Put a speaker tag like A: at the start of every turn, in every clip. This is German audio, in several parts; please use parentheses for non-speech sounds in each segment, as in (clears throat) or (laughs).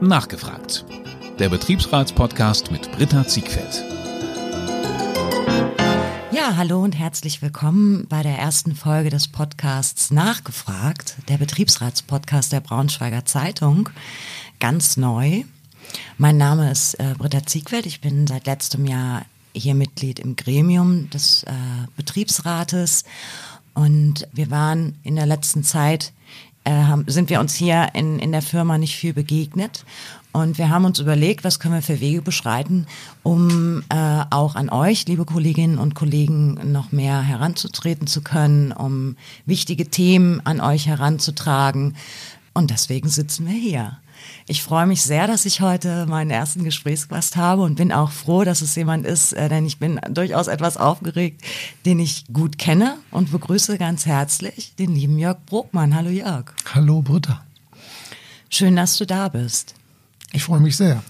A: Nachgefragt. Der Betriebsratspodcast mit Britta Ziegfeld.
B: Ja, hallo und herzlich willkommen bei der ersten Folge des Podcasts Nachgefragt, der Betriebsratspodcast der Braunschweiger Zeitung. Ganz neu. Mein Name ist äh, Britta Ziegfeld. Ich bin seit letztem Jahr hier Mitglied im Gremium des äh, Betriebsrates und wir waren in der letzten Zeit, äh, sind wir uns hier in, in der Firma nicht viel begegnet. Und wir haben uns überlegt, was können wir für Wege beschreiten, um äh, auch an euch, liebe Kolleginnen und Kollegen, noch mehr heranzutreten zu können, um wichtige Themen an euch heranzutragen. Und deswegen sitzen wir hier. Ich freue mich sehr, dass ich heute meinen ersten Gesprächsgast habe und bin auch froh, dass es jemand ist, äh, denn ich bin durchaus etwas aufgeregt, den ich gut kenne und begrüße ganz herzlich den lieben Jörg Brokmann. Hallo Jörg.
C: Hallo Britta.
B: Schön, dass du da bist.
C: Ich freue mich sehr.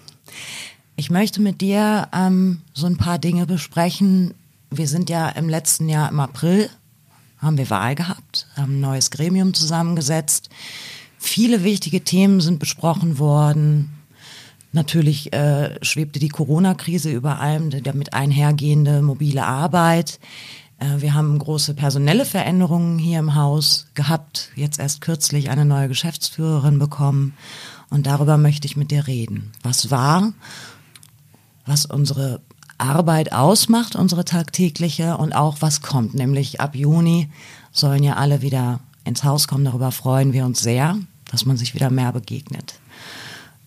B: Ich möchte mit dir ähm, so ein paar Dinge besprechen. Wir sind ja im letzten Jahr im April, haben wir Wahl gehabt, haben ein neues Gremium zusammengesetzt. Viele wichtige Themen sind besprochen worden. Natürlich äh, schwebte die Corona-Krise über allem, damit einhergehende mobile Arbeit. Äh, wir haben große personelle Veränderungen hier im Haus gehabt. Jetzt erst kürzlich eine neue Geschäftsführerin bekommen. Und darüber möchte ich mit dir reden. Was war, was unsere Arbeit ausmacht, unsere tagtägliche und auch was kommt. Nämlich ab Juni sollen ja alle wieder ins Haus kommen. Darüber freuen wir uns sehr, dass man sich wieder mehr begegnet.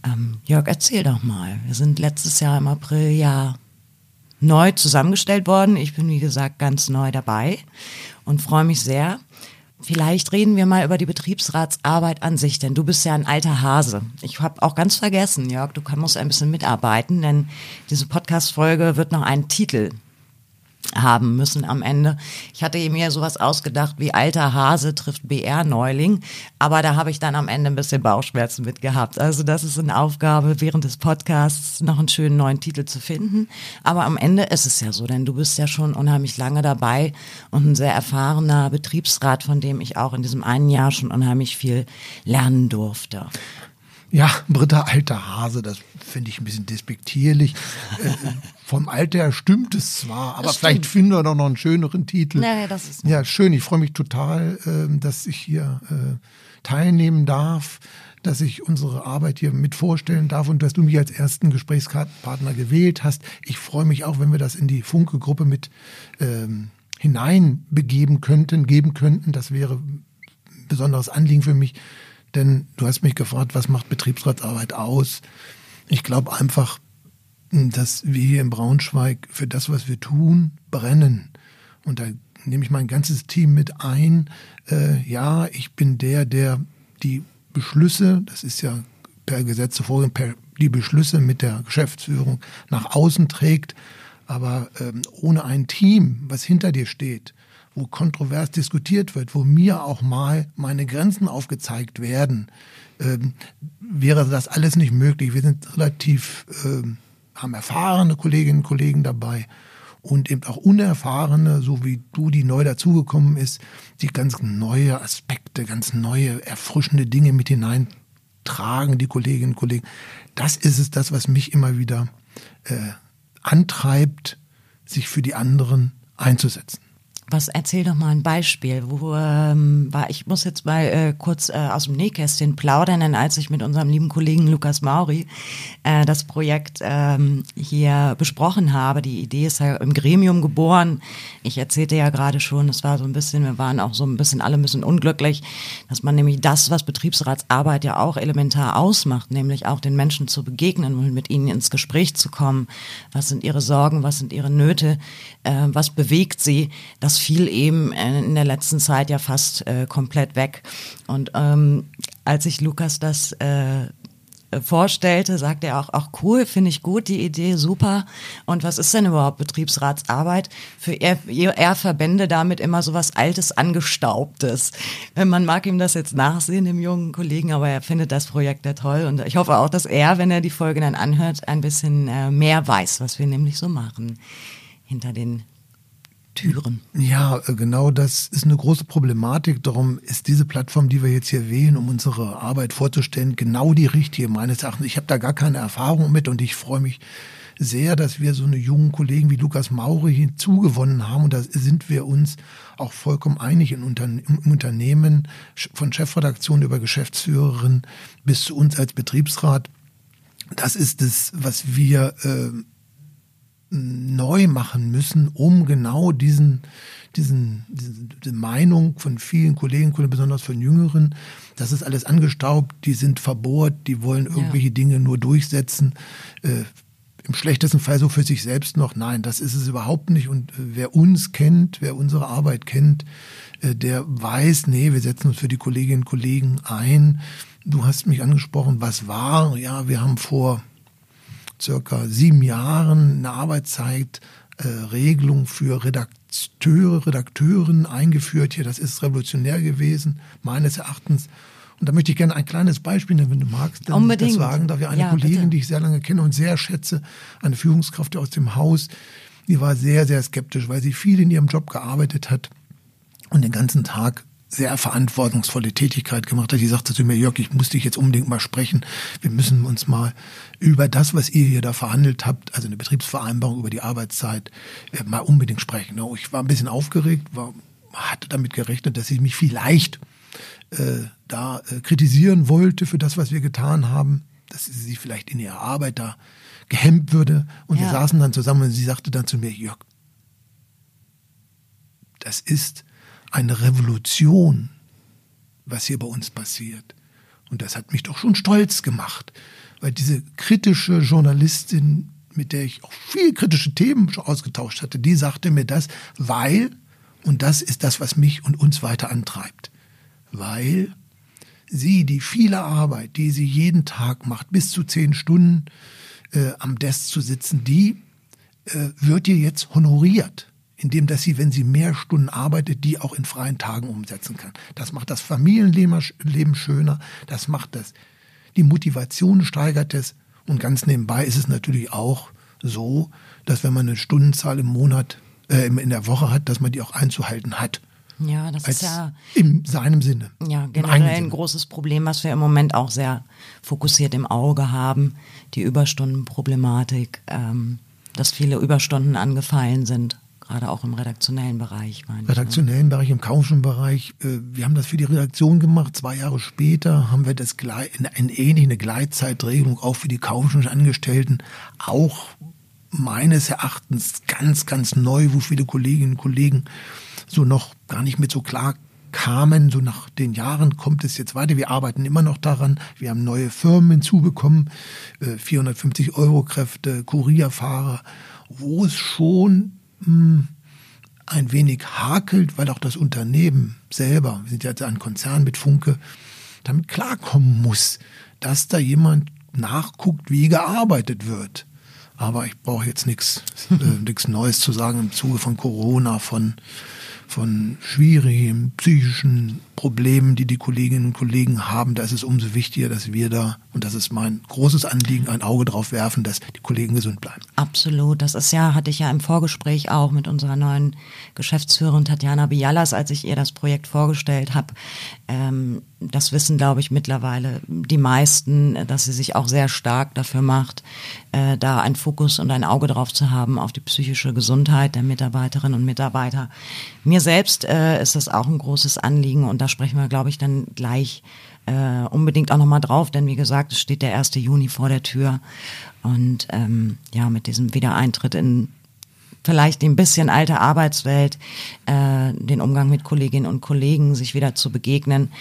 B: Ähm, Jörg, erzähl doch mal. Wir sind letztes Jahr im April ja neu zusammengestellt worden. Ich bin, wie gesagt, ganz neu dabei und freue mich sehr. Vielleicht reden wir mal über die Betriebsratsarbeit an sich, denn du bist ja ein alter Hase. Ich habe auch ganz vergessen, Jörg, du musst ein bisschen mitarbeiten, denn diese Podcast-Folge wird noch einen Titel haben müssen am Ende. Ich hatte mir sowas ausgedacht wie alter Hase trifft BR-Neuling, aber da habe ich dann am Ende ein bisschen Bauchschmerzen mit gehabt. Also das ist eine Aufgabe, während des Podcasts noch einen schönen neuen Titel zu finden. Aber am Ende ist es ja so, denn du bist ja schon unheimlich lange dabei und ein sehr erfahrener Betriebsrat, von dem ich auch in diesem einen Jahr schon unheimlich viel lernen durfte.
C: Ja, Britta alter Hase, das finde ich ein bisschen despektierlich. Äh, vom Alter her stimmt es zwar, aber vielleicht finden wir doch noch einen schöneren Titel.
B: Naja, das ist
C: ja, schön. Ich freue mich total, äh, dass ich hier äh, teilnehmen darf, dass ich unsere Arbeit hier mit vorstellen darf und dass du mich als ersten Gesprächspartner gewählt hast. Ich freue mich auch, wenn wir das in die Funke-Gruppe mit ähm, hineinbegeben könnten, geben könnten. Das wäre ein besonderes Anliegen für mich denn du hast mich gefragt, was macht Betriebsratsarbeit aus? Ich glaube einfach, dass wir hier in Braunschweig für das, was wir tun, brennen. Und da nehme ich mein ganzes Team mit ein. Äh, ja, ich bin der, der die Beschlüsse, das ist ja per Gesetz vorgehen, per die Beschlüsse mit der Geschäftsführung nach außen trägt. Aber ähm, ohne ein Team, was hinter dir steht, wo kontrovers diskutiert wird, wo mir auch mal meine Grenzen aufgezeigt werden, ähm, wäre das alles nicht möglich. Wir sind relativ, ähm, haben erfahrene Kolleginnen und Kollegen dabei und eben auch unerfahrene, so wie du, die neu dazugekommen ist, die ganz neue Aspekte, ganz neue, erfrischende Dinge mit hineintragen, die Kolleginnen und Kollegen. Das ist es, das, was mich immer wieder äh, antreibt, sich für die anderen einzusetzen.
B: Was erzähl doch mal ein Beispiel, wo ähm, war ich muss jetzt mal äh, kurz äh, aus dem Nähkästchen plaudern, denn als ich mit unserem lieben Kollegen Lukas Mauri äh, das Projekt ähm, hier besprochen habe, die Idee ist ja im Gremium geboren. Ich erzählte ja gerade schon, es war so ein bisschen, wir waren auch so ein bisschen alle ein bisschen unglücklich, dass man nämlich das, was Betriebsratsarbeit ja auch elementar ausmacht, nämlich auch den Menschen zu begegnen und mit ihnen ins Gespräch zu kommen. Was sind ihre Sorgen, was sind ihre Nöte, äh, was bewegt sie? Das fiel eben in der letzten Zeit ja fast äh, komplett weg. Und ähm, als ich Lukas das äh, vorstellte, sagte er auch, auch cool, finde ich gut, die Idee super. Und was ist denn überhaupt Betriebsratsarbeit? Für er, er verbände damit immer so was Altes, Angestaubtes. Man mag ihm das jetzt nachsehen, dem jungen Kollegen, aber er findet das Projekt ja toll. Und ich hoffe auch, dass er, wenn er die Folge dann anhört, ein bisschen äh, mehr weiß, was wir nämlich so machen hinter den Türen.
C: Ja, äh, genau das ist eine große Problematik. Darum ist diese Plattform, die wir jetzt hier wählen, um unsere Arbeit vorzustellen, genau die richtige meines Erachtens. Ich habe da gar keine Erfahrung mit und ich freue mich sehr, dass wir so eine jungen Kollegen wie Lukas Maure hinzugewonnen haben. Und da sind wir uns auch vollkommen einig im Unternehmen, von Chefredaktion über Geschäftsführerin bis zu uns als Betriebsrat. Das ist es, was wir äh, neu machen müssen, um genau diesen, diesen, diese Meinung von vielen Kollegen, besonders von Jüngeren, das ist alles angestaubt, die sind verbohrt, die wollen irgendwelche ja. Dinge nur durchsetzen. Äh, Im schlechtesten Fall so für sich selbst noch. Nein, das ist es überhaupt nicht. Und äh, wer uns kennt, wer unsere Arbeit kennt, äh, der weiß, nee, wir setzen uns für die Kolleginnen und Kollegen ein. Du hast mich angesprochen, was war? Ja, wir haben vor circa sieben Jahren eine Arbeitszeitregelung äh, für Redakteure, Redakteurinnen eingeführt hier. Das ist revolutionär gewesen, meines Erachtens. Und da möchte ich gerne ein kleines Beispiel nennen, wenn du magst.
B: Unbedingt.
C: Das sagen, da wir eine ja, Kollegin, bitte. die ich sehr lange kenne und sehr schätze, eine Führungskraft aus dem Haus, die war sehr, sehr skeptisch, weil sie viel in ihrem Job gearbeitet hat und den ganzen Tag sehr verantwortungsvolle Tätigkeit gemacht hat. Die sagte zu mir, Jörg, ich muss dich jetzt unbedingt mal sprechen. Wir müssen uns mal über das, was ihr hier da verhandelt habt, also eine Betriebsvereinbarung über die Arbeitszeit, äh, mal unbedingt sprechen. Ich war ein bisschen aufgeregt, war, hatte damit gerechnet, dass ich mich vielleicht äh, da äh, kritisieren wollte für das, was wir getan haben, dass sie vielleicht in ihrer Arbeit da gehemmt würde. Und ja. wir saßen dann zusammen und sie sagte dann zu mir, Jörg, das ist eine Revolution, was hier bei uns passiert. Und das hat mich doch schon stolz gemacht, weil diese kritische Journalistin, mit der ich auch viel kritische Themen schon ausgetauscht hatte, die sagte mir das, weil, und das ist das, was mich und uns weiter antreibt, weil sie die viele Arbeit, die sie jeden Tag macht, bis zu zehn Stunden äh, am Desk zu sitzen, die äh, wird ihr jetzt honoriert indem dass sie, wenn sie mehr Stunden arbeitet, die auch in freien Tagen umsetzen kann. Das macht das Familienleben schöner, das macht das, die Motivation steigert es und ganz nebenbei ist es natürlich auch so, dass wenn man eine Stundenzahl im Monat, äh, in der Woche hat, dass man die auch einzuhalten hat.
B: Ja, das ist ja
C: in seinem Sinne.
B: Ja, generell ein großes Problem, was wir im Moment auch sehr fokussiert im Auge haben, die Überstundenproblematik, ähm, dass viele Überstunden angefallen sind gerade auch im redaktionellen Bereich.
C: Meine redaktionellen Bereich, im kaufischen Bereich. Äh, wir haben das für die Redaktion gemacht. Zwei Jahre später haben wir das in eine ähnliche Gleitzeitregelung auch für die kaufischen Angestellten. Auch meines Erachtens ganz, ganz neu, wo viele Kolleginnen und Kollegen so noch gar nicht mit so klar kamen. So nach den Jahren kommt es jetzt weiter. Wir arbeiten immer noch daran. Wir haben neue Firmen hinzubekommen, 450 äh, Euro Kräfte, Kurierfahrer, wo es schon hm, ein wenig hakelt, weil auch das Unternehmen selber, wir sind ja jetzt ein Konzern mit Funke, damit klarkommen muss, dass da jemand nachguckt, wie gearbeitet wird. Aber ich brauche jetzt nichts (laughs) äh, Neues zu sagen im Zuge von Corona, von von schwierigen psychischen Problemen, die die Kolleginnen und Kollegen haben, da ist es umso wichtiger, dass wir da, und das ist mein großes Anliegen, ein Auge drauf werfen, dass die Kollegen gesund bleiben.
B: Absolut. Das ist ja, hatte ich ja im Vorgespräch auch mit unserer neuen Geschäftsführerin Tatjana Bialas, als ich ihr das Projekt vorgestellt habe. Ähm, das wissen, glaube ich, mittlerweile die meisten, dass sie sich auch sehr stark dafür macht, äh, da einen Fokus und ein Auge drauf zu haben auf die psychische Gesundheit der Mitarbeiterinnen und Mitarbeiter. Mir selbst äh, ist das auch ein großes Anliegen und da sprechen wir, glaube ich, dann gleich äh, unbedingt auch nochmal drauf, denn wie gesagt, es steht der 1. Juni vor der Tür und ähm, ja, mit diesem Wiedereintritt in vielleicht ein bisschen alte Arbeitswelt, äh, den Umgang mit Kolleginnen und Kollegen, sich wieder zu begegnen.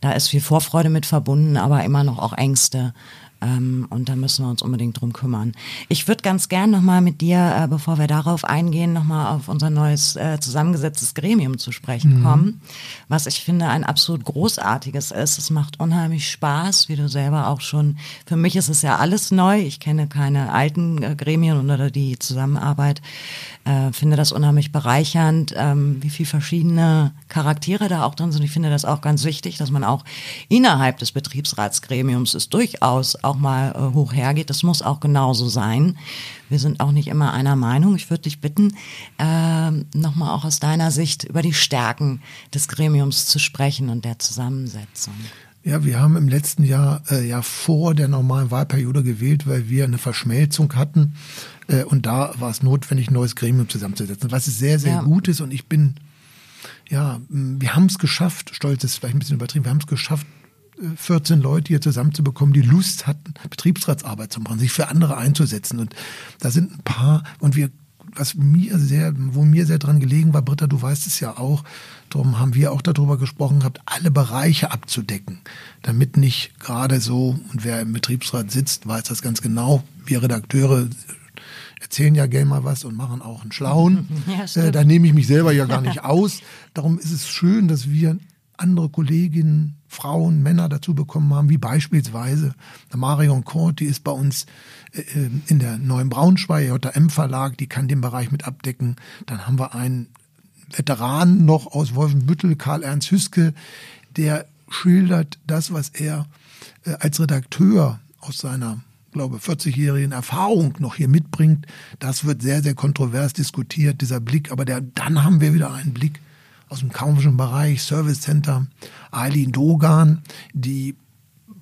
B: Da ist viel Vorfreude mit verbunden, aber immer noch auch Ängste. Ähm, und da müssen wir uns unbedingt drum kümmern. Ich würde ganz gern nochmal mit dir, äh, bevor wir darauf eingehen, nochmal auf unser neues äh, zusammengesetztes Gremium zu sprechen mhm. kommen, was ich finde ein absolut großartiges ist. Es macht unheimlich Spaß, wie du selber auch schon, für mich ist es ja alles neu. Ich kenne keine alten äh, Gremien oder die Zusammenarbeit. Äh, finde das unheimlich bereichernd, ähm, wie viele verschiedene Charaktere da auch drin sind. Ich finde das auch ganz wichtig, dass man auch innerhalb des Betriebsratsgremiums es durchaus auch mal äh, hoch hergeht. Das muss auch genauso sein. Wir sind auch nicht immer einer Meinung. Ich würde dich bitten, äh, nochmal auch aus deiner Sicht über die Stärken des Gremiums zu sprechen und der Zusammensetzung.
C: Ja, wir haben im letzten Jahr äh, ja vor der normalen Wahlperiode gewählt, weil wir eine Verschmelzung hatten. Äh, und da war es notwendig, ein neues Gremium zusammenzusetzen, was sehr, sehr ja. gut ist. Und ich bin, ja, wir haben es geschafft, stolz ist vielleicht ein bisschen übertrieben, wir haben es geschafft, 14 Leute hier zusammenzubekommen, die Lust hatten, Betriebsratsarbeit zu machen, sich für andere einzusetzen. Und da sind ein paar, und wir, was mir sehr, wo mir sehr dran gelegen war, Britta, du weißt es ja auch, darum haben wir auch darüber gesprochen gehabt, alle Bereiche abzudecken, damit nicht gerade so, und wer im Betriebsrat sitzt, weiß das ganz genau, wir Redakteure erzählen ja gerne mal was und machen auch einen Schlauen. (laughs) Ja, äh, da nehme ich mich selber ja gar (laughs) nicht aus. Darum ist es schön, dass wir andere Kolleginnen, Frauen, Männer dazu bekommen haben, wie beispielsweise Marion Kort, die ist bei uns äh, äh in der neuen Braunschweig, JM Verlag, die kann den Bereich mit abdecken. Dann haben wir einen Veteran noch aus Wolfenbüttel, Karl-Ernst Hüske, der schildert das, was er äh, als Redakteur aus seiner glaube 40-jährigen Erfahrung noch hier mitbringt. Das wird sehr, sehr kontrovers diskutiert, dieser Blick. Aber der, dann haben wir wieder einen Blick aus dem kaufmännischen Bereich, Service Center, Eileen Dogan, die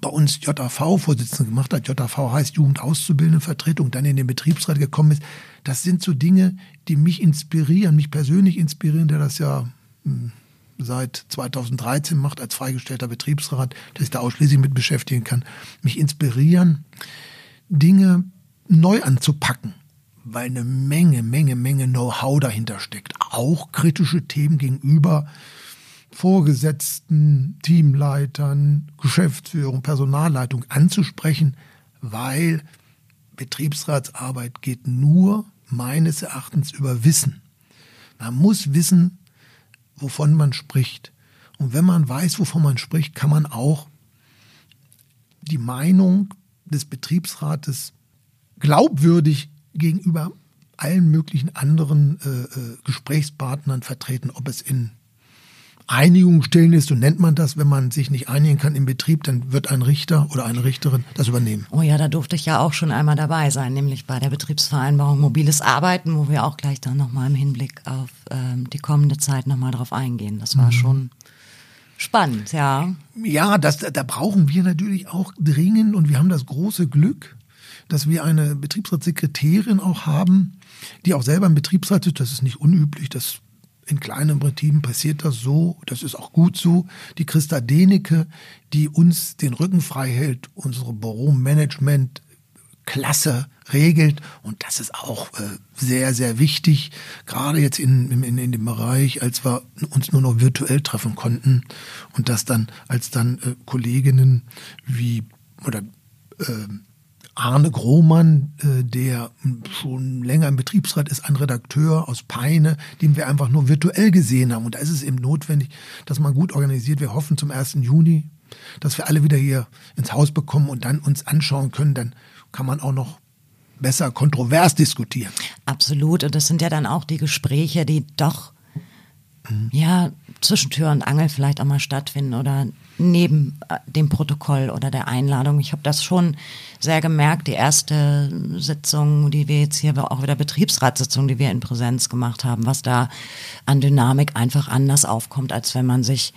C: bei uns JAV-Vorsitzende gemacht hat. JAV heißt Jugendauszubildendenvertretung, dann in den Betriebsrat gekommen ist. Das sind so Dinge, die mich inspirieren, mich persönlich inspirieren, der das ja hm, seit 2013 macht als freigestellter Betriebsrat, der sich da ausschließlich mit beschäftigen kann, mich inspirieren, Dinge neu anzupacken weil eine Menge, Menge, Menge Know-how dahinter steckt. Auch kritische Themen gegenüber Vorgesetzten, Teamleitern, Geschäftsführung, Personalleitung anzusprechen, weil Betriebsratsarbeit geht nur meines Erachtens über Wissen. Man muss wissen, wovon man spricht. Und wenn man weiß, wovon man spricht, kann man auch die Meinung des Betriebsrates glaubwürdig gegenüber allen möglichen anderen äh, äh, Gesprächspartnern vertreten, ob es in Einigungsstellen ist, so nennt man das, wenn man sich nicht einigen kann im Betrieb, dann wird ein Richter oder eine Richterin das übernehmen.
B: Oh ja, da durfte ich ja auch schon einmal dabei sein, nämlich bei der Betriebsvereinbarung Mobiles Arbeiten, wo wir auch gleich dann nochmal im Hinblick auf ähm, die kommende Zeit nochmal drauf eingehen. Das war mhm. schon spannend, ja.
C: Ja, das, da brauchen wir natürlich auch dringend und wir haben das große Glück, dass wir eine Betriebsratssekretärin auch haben, die auch selber im Betriebsrat ist. Das ist nicht unüblich, das in kleinen Betrieben passiert das so, das ist auch gut so. Die Christa Denecke, die uns den Rücken frei hält, unsere Büromanagement klasse regelt und das ist auch äh, sehr, sehr wichtig, gerade jetzt in, in, in dem Bereich, als wir uns nur noch virtuell treffen konnten und das dann, als dann äh, Kolleginnen wie oder äh, Arne Grohmann, äh, der schon länger im Betriebsrat ist, ein Redakteur aus Peine, den wir einfach nur virtuell gesehen haben. Und da ist es eben notwendig, dass man gut organisiert. Wir hoffen zum 1. Juni, dass wir alle wieder hier ins Haus bekommen und dann uns anschauen können. Dann kann man auch noch besser kontrovers diskutieren.
B: Absolut. Und das sind ja dann auch die Gespräche, die doch, mhm. ja, zwischen Tür und Angel vielleicht auch mal stattfinden oder neben äh, dem Protokoll oder der Einladung. Ich habe das schon sehr gemerkt. Die erste Sitzung, die wir jetzt hier, auch wieder Betriebsratssitzung, die wir in Präsenz gemacht haben, was da an Dynamik einfach anders aufkommt, als wenn man sich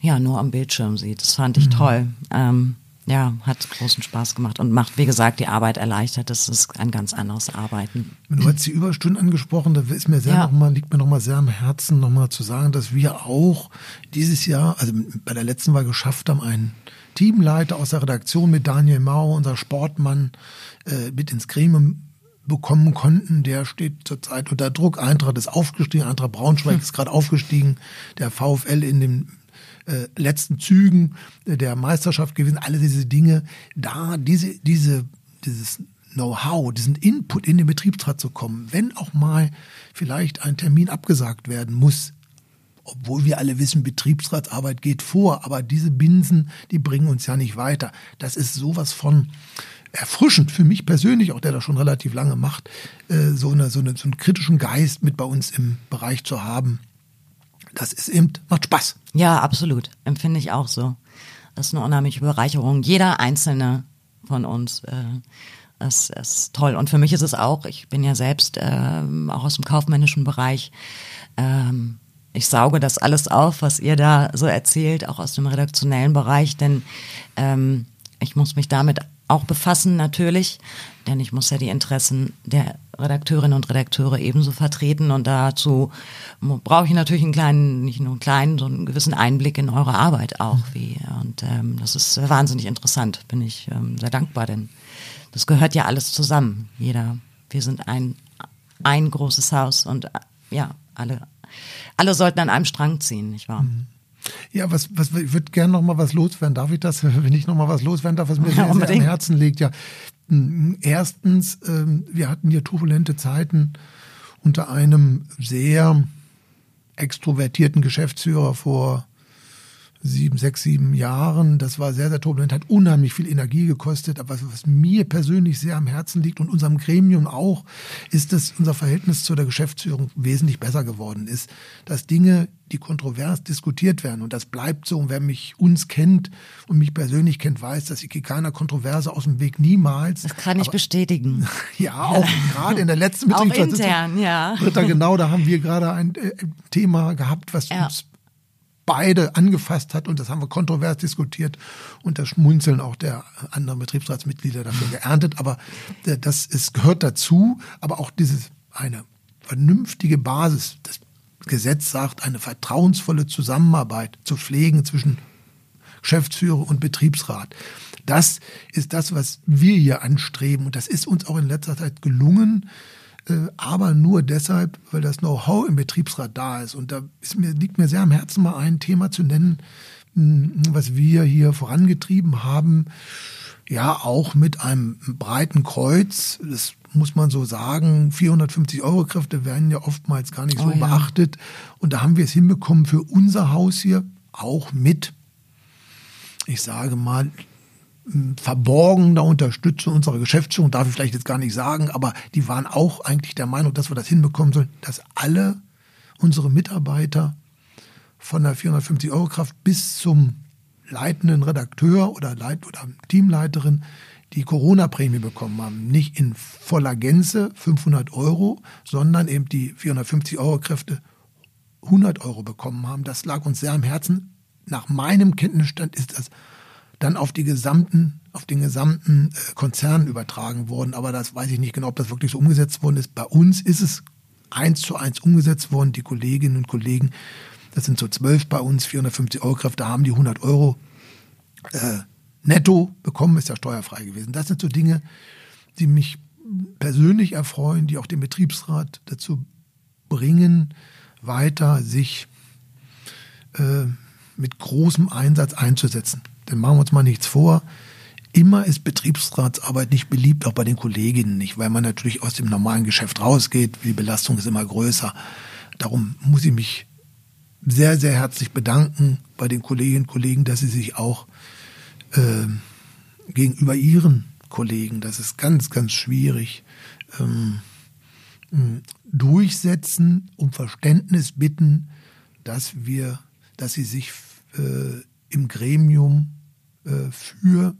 B: ja nur am Bildschirm sieht. Das fand ich mhm. toll. Ähm, ja, hat großen Spaß gemacht und macht, wie gesagt, die Arbeit erleichtert. Das ist ein ganz anderes Arbeiten.
C: Du hast die Überstunden angesprochen, da ist mir sehr ja. noch mal, liegt mir noch mal sehr am Herzen, noch mal zu sagen, dass wir auch dieses Jahr, also bei der letzten Wahl geschafft haben, einen Teamleiter aus der Redaktion mit Daniel Mau, unser Sportmann, äh, mit ins Gremium bekommen konnten. Der steht zurzeit unter Druck. Eintracht ist aufgestiegen, Eintracht Braunschweig hm. ist gerade aufgestiegen. Der VfL in dem äh, letzten Zügen der Meisterschaft gewesen, alle diese Dinge, da diese, diese, dieses Know-how, diesen Input in den Betriebsrat zu kommen, wenn auch mal vielleicht ein Termin abgesagt werden muss, obwohl wir alle wissen, Betriebsratsarbeit geht vor, aber diese Binsen, die bringen uns ja nicht weiter. Das ist sowas von erfrischend für mich persönlich, auch der das schon relativ lange macht, äh, so, eine, so, eine, so einen kritischen Geist mit bei uns im Bereich zu haben das ist eben, macht Spaß.
B: Ja, absolut. Empfinde ich auch so. Das ist eine unheimliche Bereicherung. Jeder einzelne von uns. Äh, das ist toll. Und für mich ist es auch, ich bin ja selbst ähm, auch aus dem kaufmännischen Bereich. Ähm, ich sauge das alles auf, was ihr da so erzählt, auch aus dem redaktionellen Bereich, denn ähm, ich muss mich damit auch befassen natürlich, denn ich muss ja die Interessen der Redakteurinnen und Redakteure ebenso vertreten und dazu brauche ich natürlich einen kleinen, nicht nur einen kleinen, sondern einen gewissen Einblick in eure Arbeit auch. Wie, und ähm, das ist wahnsinnig interessant, bin ich ähm, sehr dankbar, denn das gehört ja alles zusammen. Jeder, wir sind ein, ein großes Haus und ja, alle, alle sollten an einem Strang ziehen, nicht wahr? Mhm.
C: Ja, was, was, ich würde gerne noch mal was loswerden. Darf ich das, (laughs) wenn ich noch mal was loswerden darf, was mir ja, sehr, sehr am Herzen liegt? Ja, erstens, ähm, wir hatten hier turbulente Zeiten unter einem sehr extrovertierten Geschäftsführer vor sieben, sechs, sieben Jahren. Das war sehr, sehr turbulent, hat unheimlich viel Energie gekostet. Aber was mir persönlich sehr am Herzen liegt und unserem Gremium auch, ist, dass unser Verhältnis zu der Geschäftsführung wesentlich besser geworden ist. Dass Dinge, die kontrovers diskutiert werden, und das bleibt so, und wer mich uns kennt und mich persönlich kennt, weiß, dass ich keiner Kontroverse aus dem Weg niemals.
B: Das kann ich Aber, bestätigen. (laughs)
C: Ja, auch gerade in der letzten
B: Auch intern, ja.
C: Dritter, genau, da haben wir gerade ein äh, Thema gehabt, was ja. uns beide angefasst hat und das haben wir kontrovers diskutiert und das Schmunzeln auch der anderen Betriebsratsmitglieder dafür geerntet. Aber das es gehört dazu, aber auch dieses eine vernünftige Basis. Das Gesetz sagt, eine vertrauensvolle Zusammenarbeit zu pflegen zwischen Geschäftsführer und Betriebsrat. Das ist das, was wir hier anstreben und das ist uns auch in letzter Zeit gelungen. Äh, aber nur deshalb, weil das Know-how im Betriebsrat da ist. Und da ist mir, liegt mir sehr am Herzen, mal ein Thema zu nennen, hm, was wir hier vorangetrieben haben. Ja, auch mit einem breiten Kreuz. Das muss man so sagen. 450 Euro Kräfte werden ja oftmals gar nicht so oh, ja. beachtet. Und da haben wir es hinbekommen für unser Haus hier auch mit, ich sage mal, verborgener Unterstützung unserer Geschäftsführung, darf ich vielleicht jetzt gar nicht sagen, aber die waren auch eigentlich der Meinung, dass wir das hinbekommen sollen, dass alle unsere Mitarbeiter von der 450 Euro Kraft bis zum leitenden Redakteur oder Leit oder Teamleiterin die Corona-Prämie bekommen haben. Nicht in voller Gänze 500 Euro, sondern eben die 450 Euro Kräfte 100 Euro bekommen haben. Das lag uns sehr am Herzen. Nach meinem Kenntnisstand ist das dann auf die gesamten, auf den gesamten äh, Konzern übertragen worden. Aber das weiß ich nicht genau, ob das wirklich so umgesetzt worden ist. Bei uns ist es eins zu eins umgesetzt worden. Die Kolleginnen und Kollegen, das sind so zwölf bei uns, 450 Euro Kräfte, haben die 100 Euro äh, netto bekommen, ist ja steuerfrei gewesen. Das sind so Dinge, die mich persönlich erfreuen, die auch den Betriebsrat dazu bringen, weiter sich äh, mit großem Einsatz einzusetzen. Denn machen wir uns mal nichts vor. Immer ist Betriebsratsarbeit nicht beliebt, auch bei den Kolleginnen nicht, weil man natürlich aus dem normalen Geschäft rausgeht. Die Belastung ist immer größer. Darum muss ich mich sehr, sehr herzlich bedanken bei den Kolleginnen und Kollegen, dass sie sich auch äh, gegenüber ihren Kollegen, das ist ganz, ganz schwierig, ähm, durchsetzen, um Verständnis bitten, dass wir, dass sie sich äh, im Gremium für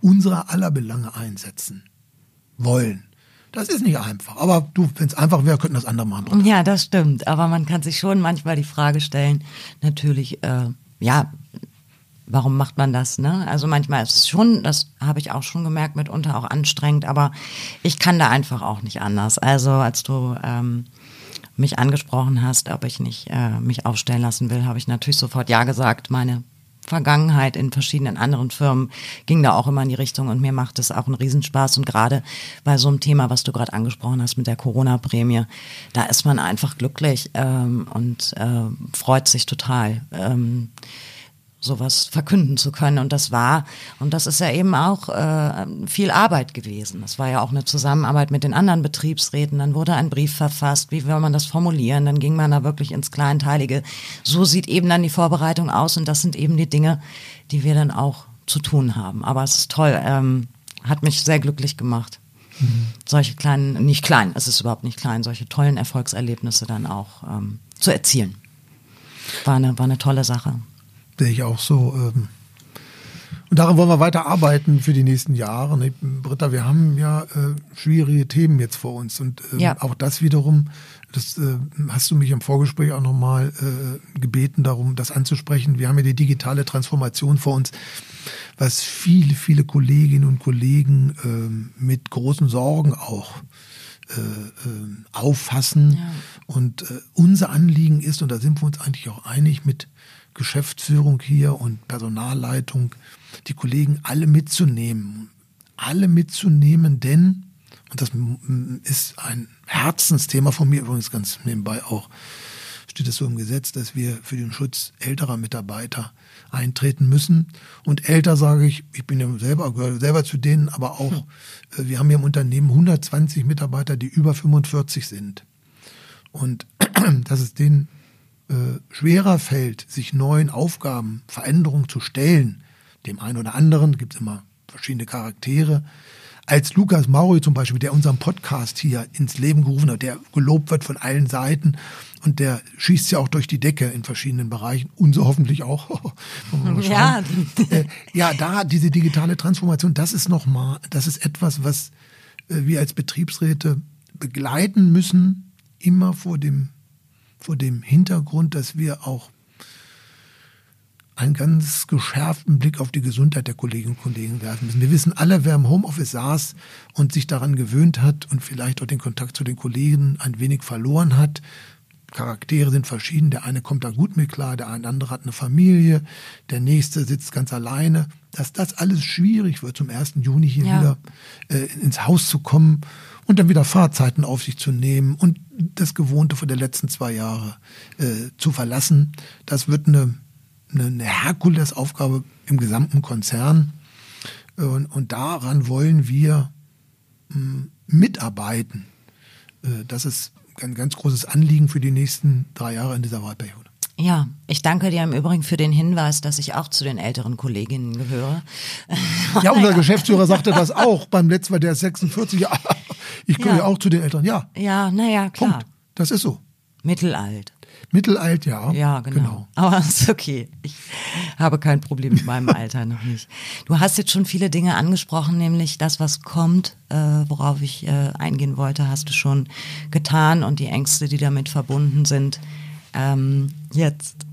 C: unsere aller Belange einsetzen wollen. Das ist nicht einfach. Aber du, wenn es einfach wäre, könnten das andere machen.
B: Ja, das stimmt. Aber man kann sich schon manchmal die Frage stellen, natürlich, äh, ja, warum macht man das? Ne? Also manchmal ist es schon, das habe ich auch schon gemerkt, mitunter auch anstrengend, aber ich kann da einfach auch nicht anders. Also als du ähm, mich angesprochen hast, ob ich nicht äh, mich aufstellen lassen will, habe ich natürlich sofort ja gesagt. Meine Vergangenheit in verschiedenen anderen Firmen ging da auch immer in die Richtung und mir macht es auch einen Riesenspaß und gerade bei so einem Thema, was du gerade angesprochen hast mit der Corona-Prämie, da ist man einfach glücklich ähm, und äh, freut sich total. Ähm, sowas verkünden zu können. Und das war, und das ist ja eben auch äh, viel Arbeit gewesen. Das war ja auch eine Zusammenarbeit mit den anderen Betriebsräten. Dann wurde ein Brief verfasst, wie will man das formulieren? Dann ging man da wirklich ins Kleinteilige. So sieht eben dann die Vorbereitung aus und das sind eben die Dinge, die wir dann auch zu tun haben. Aber es ist toll, ähm, hat mich sehr glücklich gemacht. Mhm. Solche kleinen, nicht klein, es ist überhaupt nicht klein, solche tollen Erfolgserlebnisse dann auch ähm, zu erzielen. War eine, war eine tolle Sache
C: sehe ich auch so. Ähm, Und daran wollen wir weiter arbeiten für die nächsten Jahre. Ne? Britta, wir haben ja äh, schwierige Themen jetzt vor uns und äh, ja. auch das wiederum, das äh, hast du mich im Vorgespräch auch nochmal äh, gebeten, darum das anzusprechen. Wir haben ja die digitale Transformation vor uns, was viele, viele Kolleginnen und Kollegen äh, mit großen Sorgen auch äh, äh, auffassen. Ja. Und äh, unser Anliegen ist, und da sind wir uns eigentlich auch einig mit Geschäftsführung hier und Personalleitung, die Kollegen alle mitzunehmen. Alle mitzunehmen, denn, und das ist ein Herzensthema von mir übrigens ganz nebenbei auch, steht es so im Gesetz, dass wir für den Schutz älterer Mitarbeiter eintreten müssen. Und älter sage ich, ich bin ja selber, gehöre selber zu denen, aber auch, hm. wir haben hier im Unternehmen 120 Mitarbeiter, die über 45 sind. Und (clears throat) dass es denen äh, schwerer fällt, sich neuen Aufgaben, Veränderungen zu stellen, dem einen oder anderen, gibt es immer verschiedene Charaktere, als Lukas Mauri zum Beispiel, der unseren Podcast hier ins Leben gerufen hat, der gelobt wird von allen Seiten und der schießt ja auch durch die Decke in verschiedenen Bereichen, unser hoffentlich auch. (laughs) ja. Äh, ja, da diese digitale Transformation, das ist nochmal, das ist etwas, was äh, wir als Betriebsräte begleiten müssen, immer vor dem, vor dem Hintergrund, dass wir auch einen ganz geschärften Blick auf die Gesundheit der Kolleginnen und Kollegen werfen müssen. Wir wissen alle, wer im Homeoffice saß und sich daran gewöhnt hat und vielleicht auch den Kontakt zu den Kollegen ein wenig verloren hat. Charaktere sind verschieden. Der eine kommt da gut mit klar, der andere hat eine Familie, der nächste sitzt ganz alleine. Dass das alles schwierig wird, zum 1. Juni hier ja. wieder äh, ins Haus zu kommen und dann wieder Fahrzeiten auf sich zu nehmen und das Gewohnte von der letzten zwei Jahre äh, zu verlassen, das wird eine eine Herkulesaufgabe im gesamten Konzern. Und, und daran wollen wir hm, mitarbeiten. Äh, das ist ein ganz großes Anliegen für die nächsten drei Jahre in dieser Wahlperiode.
B: Ja, ich danke dir im Übrigen für den Hinweis, dass ich auch zu den älteren Kolleginnen gehöre. (laughs)
C: Ja, unser Geschäftsführer sagte das auch beim letzten Mal, der ist 46. Ja, (laughs) ich gehöre ja. auch zu den Älteren, ja.
B: Ja, naja, klar. Punkt.
C: Das ist so.
B: Mittelalt.
C: Mittelalt, ja.
B: Ja, genau. genau. Aber (laughs) ist okay. Ich habe kein Problem mit meinem Alter noch nicht. Du hast jetzt schon viele Dinge angesprochen, nämlich das, was kommt, äh, worauf ich äh, eingehen wollte, hast du schon getan und die Ängste, die damit verbunden sind. Ähm, jetzt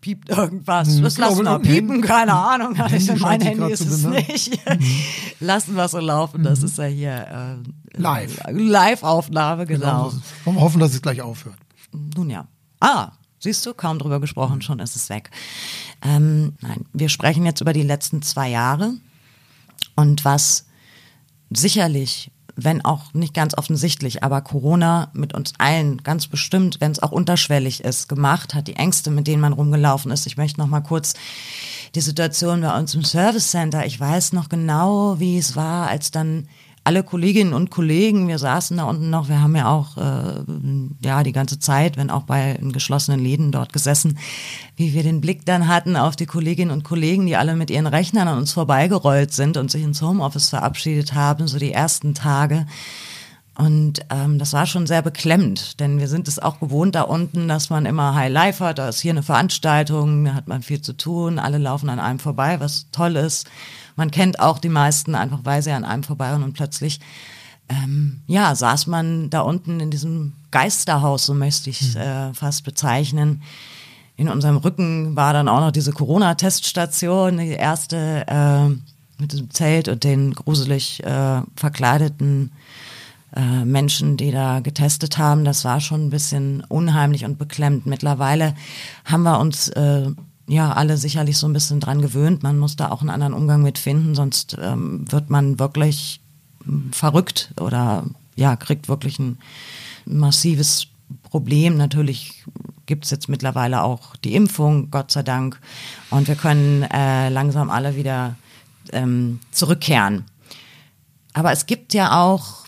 B: piept irgendwas. Hm, das lassen wir piepen, keine Ahnung. Also mein Handy ist es nicht. Mhm. lassen wir so laufen. Das mhm. ist ja hier
C: äh, live.
B: Live-Aufnahme, genau. genau.
C: Wir hoffen, dass es gleich aufhört.
B: Nun ja. Ah, siehst du, kaum drüber gesprochen, schon ist es weg. Ähm, nein, wir sprechen jetzt über die letzten zwei Jahre und was sicherlich, wenn auch nicht ganz offensichtlich, aber Corona mit uns allen ganz bestimmt, wenn es auch unterschwellig ist, gemacht hat, die Ängste, mit denen man rumgelaufen ist. Ich möchte noch mal kurz die Situation bei uns im Service Center. Ich weiß noch genau, wie es war, als dann alle Kolleginnen und Kollegen, wir saßen da unten noch, wir haben ja auch äh, ja die ganze Zeit, wenn auch bei geschlossenen Läden dort gesessen, wie wir den Blick dann hatten auf die Kolleginnen und Kollegen, die alle mit ihren Rechnern an uns vorbeigerollt sind und sich ins Homeoffice verabschiedet haben, so die ersten Tage. Und ähm, das war schon sehr beklemmend, denn wir sind es auch gewohnt da unten, dass man immer High Life hat, da ist hier eine Veranstaltung, da hat man viel zu tun, alle laufen an einem vorbei, was toll ist. Man kennt auch die meisten einfach, weil sie an einem vorbei und plötzlich ähm, ja, saß man da unten in diesem Geisterhaus, so möchte ich hm. äh, fast bezeichnen. In unserem Rücken war dann auch noch diese Corona-Teststation, die erste äh, mit dem Zelt und den gruselig äh, verkleideten äh, Menschen, die da getestet haben. Das war schon ein bisschen unheimlich und beklemmt. Mittlerweile haben wir uns äh, ja alle sicherlich so ein bisschen dran gewöhnt. Man muss da auch einen anderen Umgang mit finden, sonst ähm, wird man wirklich hm, verrückt oder ja, kriegt wirklich ein massives Problem. Natürlich gibt es jetzt mittlerweile auch die Impfung, Gott sei Dank. Und wir können äh, langsam alle wieder ähm, zurückkehren. Aber es gibt ja auch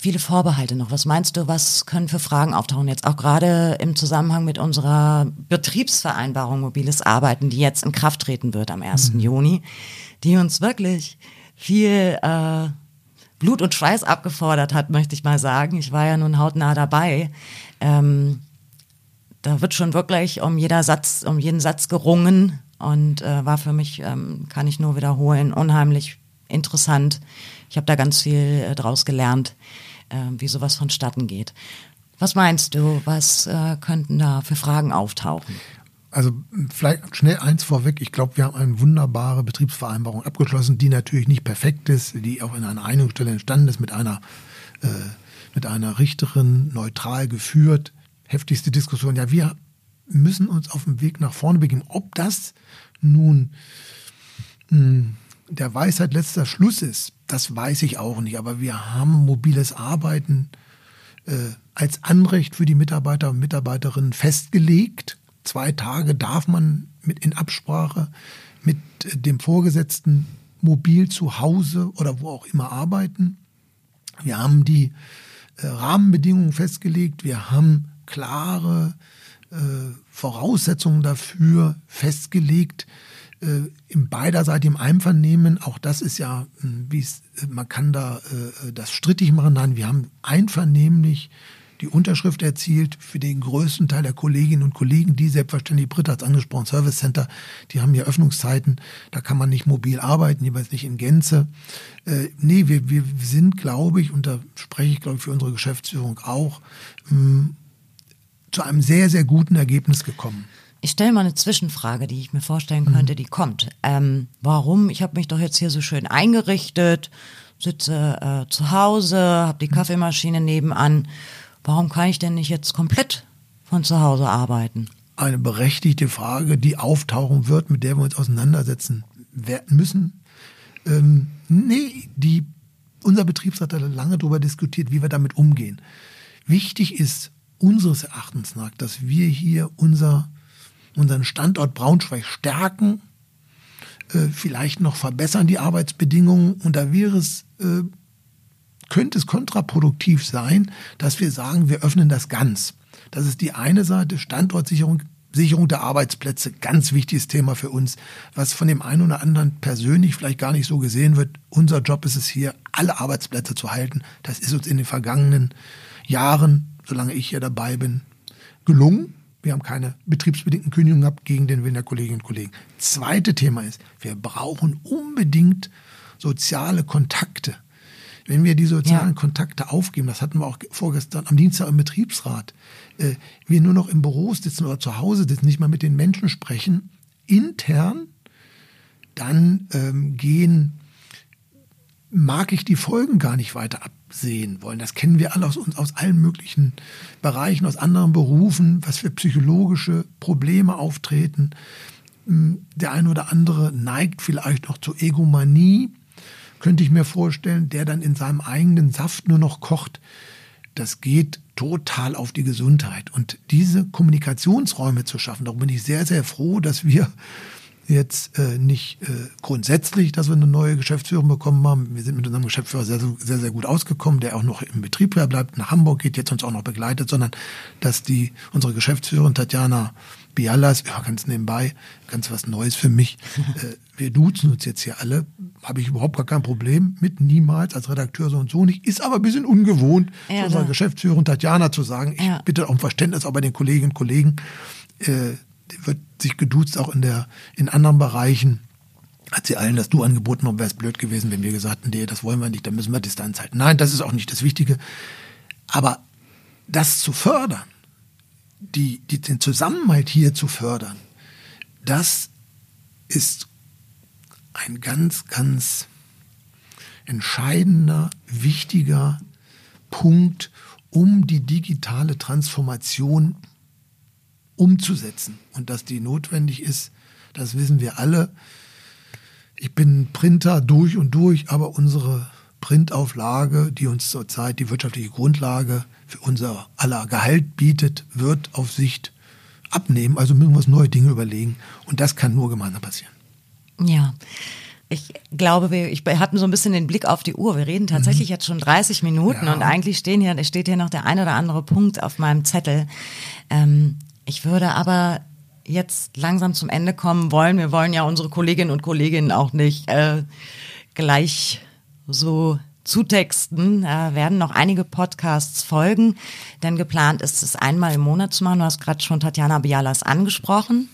B: viele Vorbehalte noch. Was meinst du, was können für Fragen auftauchen jetzt auch gerade im Zusammenhang mit unserer Betriebsvereinbarung mobiles Arbeiten, die jetzt in Kraft treten wird am 1. Mhm. Juni, die uns wirklich viel äh, Blut und Schweiß abgefordert hat, möchte ich mal sagen. Ich war ja nun hautnah dabei. Ähm, da wird schon wirklich um jeder Satz, um jeden Satz gerungen und äh, war für mich, ähm, kann ich nur wiederholen, unheimlich interessant. Ich habe da ganz viel äh, draus gelernt, wie sowas vonstatten geht. Was meinst du, was äh, könnten da für Fragen auftauchen?
C: Also vielleicht schnell eins vorweg. Ich glaube, wir haben eine wunderbare Betriebsvereinbarung abgeschlossen, die natürlich nicht perfekt ist, die auch in einer Einigungsstelle entstanden ist mit einer äh, mit einer Richterin neutral geführt. Heftigste Diskussion. Ja, wir müssen uns auf dem Weg nach vorne begeben. Ob das nun mh, der Weisheit letzter Schluss ist, das weiß ich auch nicht. Aber wir haben mobiles Arbeiten äh, als Anrecht für die Mitarbeiter und Mitarbeiterinnen festgelegt. Zwei Tage darf man mit in Absprache mit dem Vorgesetzten mobil zu Hause oder wo auch immer arbeiten. Wir haben die äh, Rahmenbedingungen festgelegt. Wir haben klare äh, Voraussetzungen dafür festgelegt äh, im beiderseitigen Einvernehmen. Auch das ist ja, hm, wie es, man kann da äh, das strittig machen. Nein, wir haben einvernehmlich die Unterschrift erzielt für den größten Teil der Kolleginnen und Kollegen, die selbstverständlich, Britta hat es angesprochen, Service Center, die haben hier Öffnungszeiten, da kann man nicht mobil arbeiten, jeweils nicht in Gänze. Äh, nee, wir, wir sind, glaube ich, und da spreche ich, glaube ich, für unsere Geschäftsführung auch, mh, hm, zu einem sehr, sehr guten Ergebnis gekommen.
B: Ich stelle mal eine Zwischenfrage, die ich mir vorstellen mhm. könnte, die kommt. Ähm, warum? Ich habe mich doch jetzt hier so schön eingerichtet, sitze äh, zu Hause, habe die Kaffeemaschine nebenan warum kann ich denn nicht jetzt komplett von zu Hause arbeiten?
C: Eine berechtigte Frage, die auftauchen wird, mit der wir uns auseinandersetzen werden müssen. Ähm, nee, die, unser Betriebsrat hat lange darüber diskutiert, wie wir damit umgehen. Wichtig ist unseres Erachtens nach, dass wir hier unser, unseren Standort Braunschweig stärken, äh, vielleicht noch verbessern die Arbeitsbedingungen. Und da wäre es äh, könnte es kontraproduktiv sein, dass wir sagen, wir öffnen das ganz. Das ist die eine Seite, Standortsicherung, Sicherung der Arbeitsplätze, ganz wichtiges Thema für uns, was von dem einen oder anderen persönlich vielleicht gar nicht so gesehen wird. Unser Job ist es hier, alle Arbeitsplätze zu halten. Das ist uns in den vergangenen Jahren, solange ich hier dabei bin, gelungen. Wir haben keine betriebsbedingten Kündigungen gehabt gegen den Willen der Kolleginnen und Kollegen. Zweite Thema ist, wir brauchen unbedingt soziale Kontakte. Wenn wir die sozialen ja. Kontakte aufgeben, das hatten wir auch vorgestern am Dienstag im Betriebsrat, äh, wir nur noch im Büro sitzen oder zu Hause sitzen, nicht mal mit den Menschen sprechen, intern, dann ähm, gehen, mag ich die Folgen gar nicht weiter absehen wollen. Das kennen wir alle aus uns, aus allen möglichen Bereichen, aus anderen Berufen, was für psychologische Probleme auftreten. Hm, der eine oder andere neigt vielleicht noch zur Egomanie könnte ich mir vorstellen, der dann in seinem eigenen Saft nur noch kocht. Das geht total auf die Gesundheit. Und diese Kommunikationsräume zu schaffen, darum bin ich sehr, sehr froh, dass wir jetzt äh, nicht äh, grundsätzlich, dass wir eine neue Geschäftsführung bekommen haben. Wir sind mit unserem Geschäftsführer sehr, sehr, sehr gut ausgekommen, der auch noch im Betrieb bleibt, nach Hamburg geht, jetzt uns auch noch begleitet, sondern dass die unsere Geschäftsführerin Tatjana Bialas, ja, ganz nebenbei, ganz was Neues für mich. (laughs) äh, wir duzen uns jetzt hier alle, habe ich überhaupt gar kein Problem mit, niemals als Redakteur so und so nicht. Ist aber ein bisschen ungewohnt, ja, unserer Geschäftsführerin Tatjana zu sagen, ich ja. bitte um Verständnis auch bei den Kolleginnen und Kollegen. Äh, wird sich geduzt auch in der in anderen Bereichen. Hat sie allen das Du angeboten, wäre es blöd gewesen, wenn wir gesagt hätten, nee, das wollen wir nicht, dann müssen wir Distanz halten. Nein, das ist auch nicht das Wichtige. Aber das zu fördern, die, die, den Zusammenhalt hier zu fördern, das ist ein ganz, ganz entscheidender, wichtiger Punkt, um die digitale Transformation umzusetzen. Und dass die notwendig ist, das wissen wir alle. Ich bin Printer durch und durch, aber unsere Printauflage, die uns zurzeit die wirtschaftliche Grundlage für unser aller Gehalt bietet, wird auf Sicht abnehmen. Also müssen wir uns neue Dinge überlegen. Und das kann nur gemeinsam passieren.
B: Ja. Ich glaube, wir ich hatten so ein bisschen den Blick auf die Uhr. Wir reden tatsächlich mhm. jetzt schon 30 Minuten ja. und eigentlich stehen hier, steht hier noch der ein oder andere Punkt auf meinem Zettel. Ähm, ich würde aber jetzt langsam zum Ende kommen wollen. Wir wollen ja unsere Kolleginnen und Kollegen auch nicht äh, gleich so zutexten, äh, werden noch einige Podcasts folgen, denn geplant ist es einmal im Monat zu machen. Du hast gerade schon Tatjana Bialas angesprochen,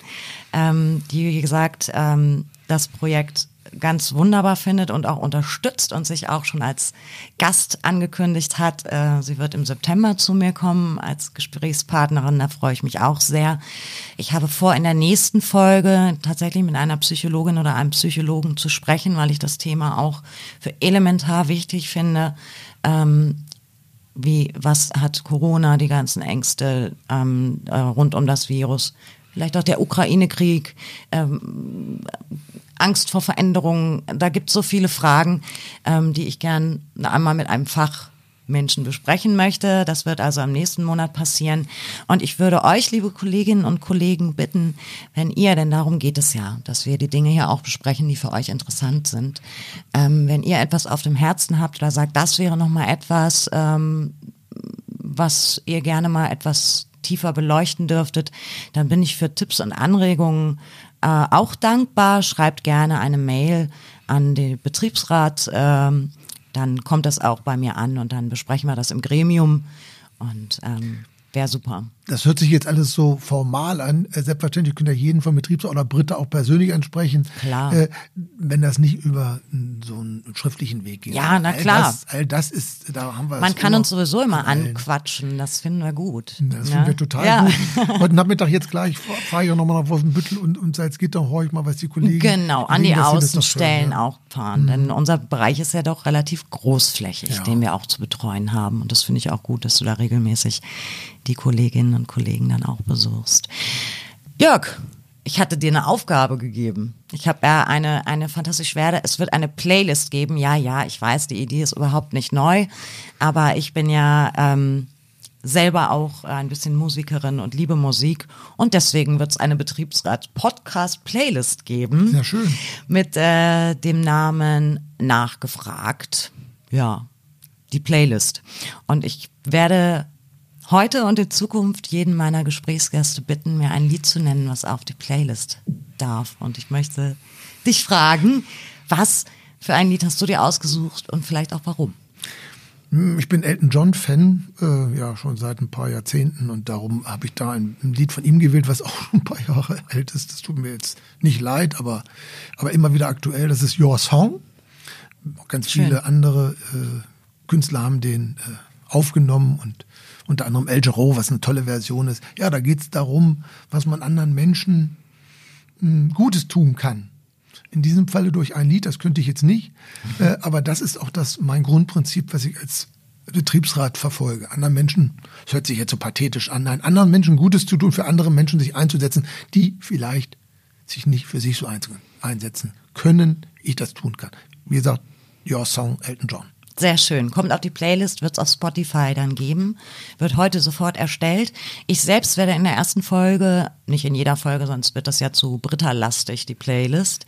B: ähm, die, wie gesagt, ähm, das Projekt ganz wunderbar findet und auch unterstützt und sich auch schon als Gast angekündigt hat. Äh, sie wird im September zu mir kommen als Gesprächspartnerin. Da freue ich mich auch sehr. Ich habe vor, in der nächsten Folge tatsächlich mit einer Psychologin oder einem Psychologen zu sprechen, weil ich das Thema auch für elementar wichtig finde. Ähm, wie, was hat Corona, die ganzen Ängste ähm, äh, rund um das Virus, vielleicht auch der Ukraine-Krieg, ähm, Angst vor Veränderungen. Da gibt es so viele Fragen, ähm, die ich gern einmal mit einem Fachmenschen besprechen möchte. Das wird also am nächsten Monat passieren. Und ich würde euch, liebe Kolleginnen und Kollegen, bitten, wenn ihr, denn darum geht es ja, dass wir die Dinge hier auch besprechen, die für euch interessant sind. Ähm, wenn ihr etwas auf dem Herzen habt oder sagt, das wäre nochmal etwas, ähm, was ihr gerne mal etwas tiefer beleuchten dürftet, dann bin ich für Tipps und Anregungen äh, auch dankbar. Schreibt gerne eine Mail an den Betriebsrat. Ähm, dann kommt das auch bei mir an und dann besprechen wir das im Gremium. Und ähm, wäre super.
C: Das hört sich jetzt alles so formal an. Äh, selbstverständlich könnt ihr jeden vom Betriebsrat oder Britta auch persönlich ansprechen.
B: Klar.
C: Äh, wenn das nicht über so einen schriftlichen Weg geht.
B: Ja, na klar.
C: All das, all das ist, da haben wir
B: Man kann uns sowieso immer anquatschen. Das finden wir gut.
C: Das
B: Ja?
C: finden wir total
B: ja.
C: gut. (laughs) Heute Nachmittag jetzt gleich fahre ich auch nochmal nach Wolfenbüttel und, und Salzgitter ich mal, was die Kollegen.
B: Genau, an die
C: schön,
B: Außenstellen
C: ja.
B: auch fahren. Denn unser Bereich ist ja doch relativ großflächig,
C: Ja.
B: den wir auch zu betreuen haben. Und das finde ich auch gut, dass du da regelmäßig die Kolleginnen und Kollegen dann auch besuchst. Jörg, ich hatte dir eine Aufgabe gegeben. Ich habe ja eine, eine fantastisch schwere, es wird eine Playlist geben. Ja, ja, ich weiß, die Idee ist überhaupt nicht neu, aber ich bin ja ähm, selber auch ein bisschen Musikerin und liebe Musik und deswegen wird es eine Betriebsrat-Podcast-Playlist geben
C: Ja, schön.
B: mit äh, dem Namen Nachgefragt. Ja, die Playlist. Und ich werde heute und in Zukunft jeden meiner Gesprächsgäste bitten, mir ein Lied zu nennen, was auf die Playlist darf. Und ich möchte dich fragen, was für ein Lied hast du dir ausgesucht und vielleicht auch warum?
C: Hm, Ich bin Elton John-Fan, äh, ja, schon seit ein paar Jahrzehnten und darum habe ich da ein, ein Lied von ihm gewählt, was (laughs) auch schon ein paar Jahre alt ist. Das tut mir jetzt nicht leid, aber, aber immer wieder aktuell. Das ist Your Song. Auch ganz
B: Schön.
C: viele andere äh, Künstler haben den äh, aufgenommen und unter anderem El Giro, was eine tolle Version ist. Ja, da geht es darum, was man anderen Menschen mh, Gutes tun kann. In diesem Falle durch ein Lied, das könnte ich jetzt nicht, (laughs) äh, aber das ist auch das mein Grundprinzip, was ich als Betriebsrat verfolge. Anderen Menschen, das hört sich jetzt so pathetisch an, nein, anderen Menschen Gutes zu tun, für andere Menschen sich einzusetzen, die vielleicht sich nicht für sich so einsetzen können, ich das tun kann. Wie gesagt, Your Song, Elton John.
B: Sehr schön. Kommt auf die Playlist, wird es auf Spotify dann geben. Wird heute sofort erstellt. Ich selbst werde in der ersten Folge, nicht in jeder Folge, sonst wird das ja zu Britta-lastig, die Playlist,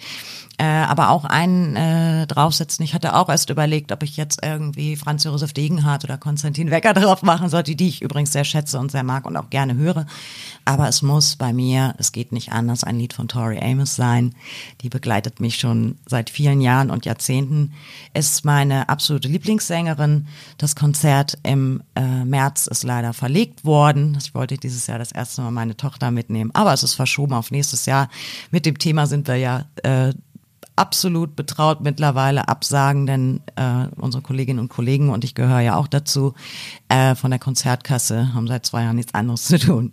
B: äh, aber auch einen äh, draufsetzen. Ich hatte auch erst überlegt, ob ich jetzt irgendwie Franz Josef Degenhardt oder Konstantin Wecker (laughs) drauf machen sollte, die ich übrigens sehr schätze und sehr mag und auch gerne höre. Aber es muss bei mir, es geht nicht anders, ein Lied von Tori Amos sein. Die begleitet mich schon seit vielen Jahren und Jahrzehnten. Ist meine absolute Lieblingssängerin. Das Konzert im äh, März ist leider verlegt worden. Ich wollte dieses Jahr das erste Mal meine Tochter mitnehmen, aber es ist verschoben auf nächstes Jahr. Mit dem Thema sind wir ja äh, absolut betraut mittlerweile absagen, denn äh, unsere Kolleginnen und Kollegen und ich gehöre ja auch dazu äh, von der Konzertkasse haben seit zwei Jahren nichts anderes (laughs) zu tun.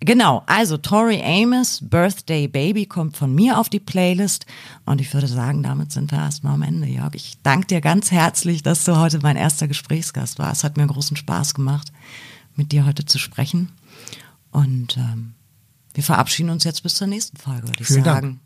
B: Genau, also Tori Amos Birthday Baby kommt von mir auf die Playlist und ich würde sagen, damit sind wir erstmal am Ende, Jörg. Ich danke dir ganz herzlich, dass du heute mein erster Gesprächsgast warst. Es hat mir großen Spaß gemacht, mit dir heute zu sprechen und ähm, wir verabschieden uns jetzt bis zur nächsten Folge, würde ich
C: Vielen
B: sagen.
C: Dank.